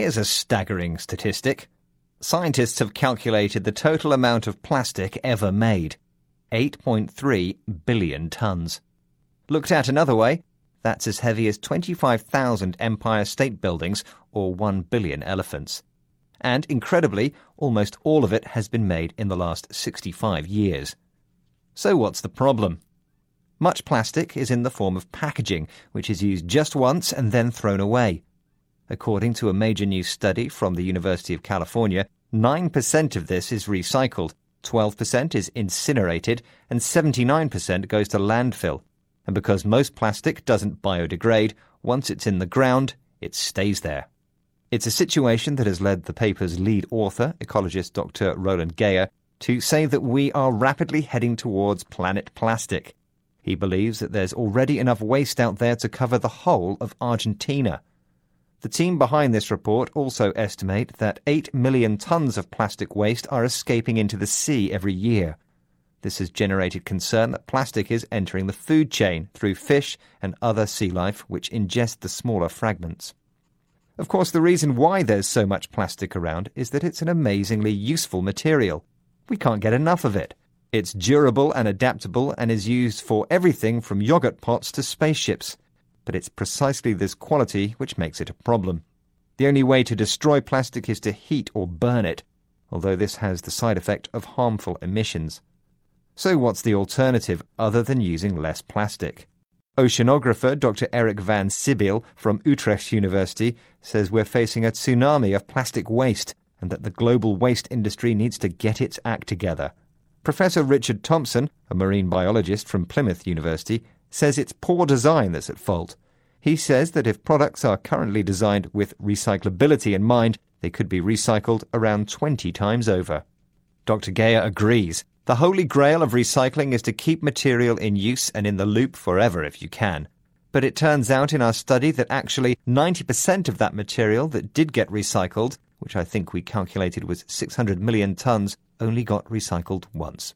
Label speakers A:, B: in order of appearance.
A: Here's a staggering statistic. Scientists have calculated the total amount of plastic ever made 8.3 billion tons. Looked at another way, that's as heavy as 25,000 Empire State Buildings or 1 billion elephants. And incredibly, almost all of it has been made in the last 65 years. So what's the problem? Much plastic is in the form of packaging, which is used just once and then thrown away. According to a major new study from the University of California, 9% of this is recycled, 12% is incinerated, and 79% goes to landfill. And because most plastic doesn't biodegrade, once it's in the ground, it stays there. It's a situation that has led the paper's lead author, ecologist Dr. Roland Geyer, to say that we are rapidly heading towards planet plastic. He believes that there's already enough waste out there to cover the whole of Argentina. The team behind this report also estimate that 8 million tons of plastic waste are escaping into the sea every year. This has generated concern that plastic is entering the food chain through fish and other sea life which ingest the smaller fragments. Of course, the reason why there's so much plastic around is that it's an amazingly useful material. We can't get enough of it. It's durable and adaptable and is used for everything from yogurt pots to spaceships. But it's precisely this quality which makes it a problem. The only way to destroy plastic is to heat or burn it, although this has the side effect of harmful emissions. So, what's the alternative other than using less plastic? Oceanographer Dr. Eric van Sebille from Utrecht University says we're facing a tsunami of plastic waste and that the global waste industry needs to get its act together. Professor Richard Thompson, a marine biologist from Plymouth University, says it's poor design that's at fault. He says that if products are currently designed with recyclability in mind, they could be recycled around 20 times over. Dr. Geyer agrees. The holy grail of recycling is to keep material in use and in the loop forever if you can. But it turns out in our study that actually 90% of that material that did get recycled, which I think we calculated was 600 million tons, only got recycled once.